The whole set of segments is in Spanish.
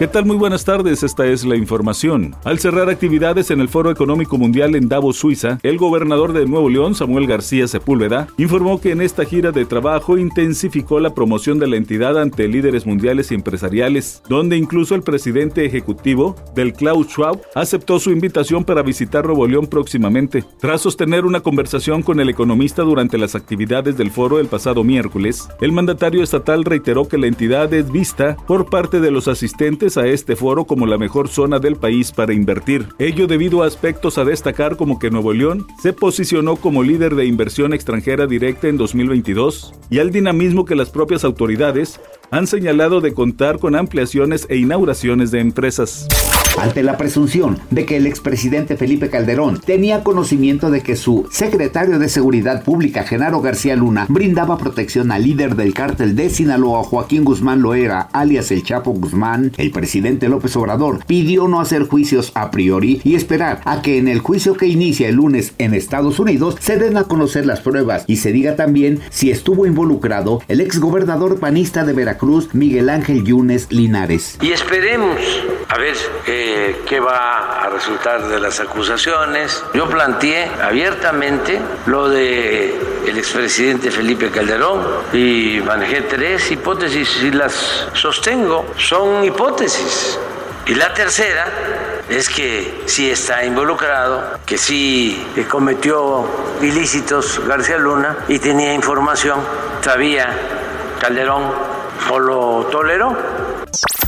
¿Qué tal? Muy buenas tardes, esta es la información. Al cerrar actividades en el Foro Económico Mundial en Davos, Suiza, el gobernador de Nuevo León, Samuel García Sepúlveda, informó que en esta gira de trabajo intensificó la promoción de la entidad ante líderes mundiales y empresariales, donde incluso el presidente ejecutivo del Klaus Schwab aceptó su invitación para visitar Nuevo León próximamente. Tras sostener una conversación con el economista durante las actividades del foro el pasado miércoles, el mandatario estatal reiteró que la entidad es vista por parte de los asistentes a este foro como la mejor zona del país para invertir. Ello debido a aspectos a destacar como que Nuevo León se posicionó como líder de inversión extranjera directa en 2022 y al dinamismo que las propias autoridades han señalado de contar con ampliaciones e inauguraciones de empresas. Ante la presunción de que el expresidente Felipe Calderón tenía conocimiento de que su secretario de Seguridad Pública, Genaro García Luna, brindaba protección al líder del cártel de Sinaloa, Joaquín Guzmán Loera, alias el Chapo Guzmán, el presidente López Obrador pidió no hacer juicios a priori y esperar a que en el juicio que inicia el lunes en Estados Unidos se den a conocer las pruebas y se diga también si estuvo involucrado el exgobernador panista de Veracruz, Miguel Ángel Yunes Linares. Y esperemos a ver eh, qué va a resultar de las acusaciones. Yo planteé abiertamente lo de el expresidente Felipe Calderón y manejé tres hipótesis y las sostengo. Son hipótesis. Y la tercera es que sí está involucrado, que sí cometió ilícitos García Luna y tenía información, sabía Calderón o lo toleró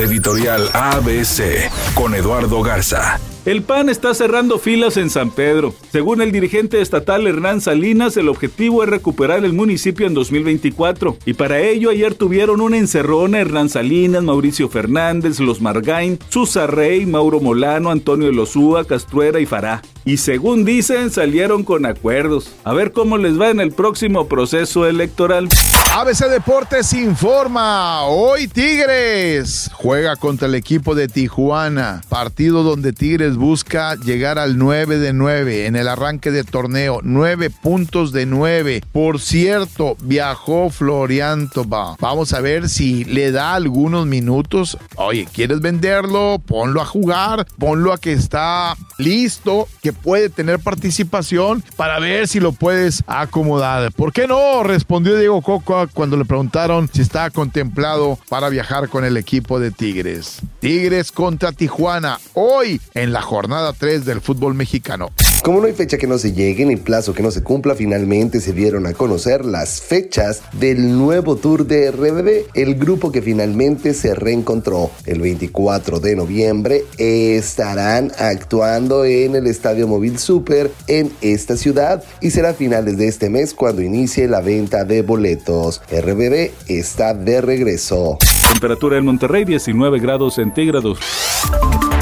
Editorial ABC con Eduardo Garza. El PAN está cerrando filas en San Pedro. Según el dirigente estatal Hernán Salinas, el objetivo es recuperar el municipio en 2024. Y para ello ayer tuvieron una encerrona Hernán Salinas, Mauricio Fernández, Los Margain, Susa Rey, Mauro Molano, Antonio Lozúa, Castruera y Fará. Y según dicen, salieron con acuerdos. A ver cómo les va en el próximo proceso electoral. ABC Deportes informa. Hoy Tigres juega contra el equipo de Tijuana. Partido donde Tigres busca llegar al 9 de 9 en el arranque de torneo. 9 puntos de 9. Por cierto, viajó Florian Toba. Vamos a ver si le da algunos minutos. Oye, ¿quieres venderlo? Ponlo a jugar. Ponlo a que está listo, que puede tener participación para ver si lo puedes acomodar. ¿Por qué no? Respondió Diego Coco cuando le preguntaron si estaba contemplado para viajar con el equipo de Tigres. Tigres contra Tijuana. Hoy en la jornada 3 del fútbol mexicano. Como no hay fecha que no se llegue ni plazo que no se cumpla, finalmente se dieron a conocer las fechas del nuevo tour de RBD, el grupo que finalmente se reencontró el 24 de noviembre. Estarán actuando en el Estadio Móvil Super en esta ciudad y será a finales de este mes cuando inicie la venta de boletos. RBD está de regreso. Temperatura en Monterrey 19 grados centígrados.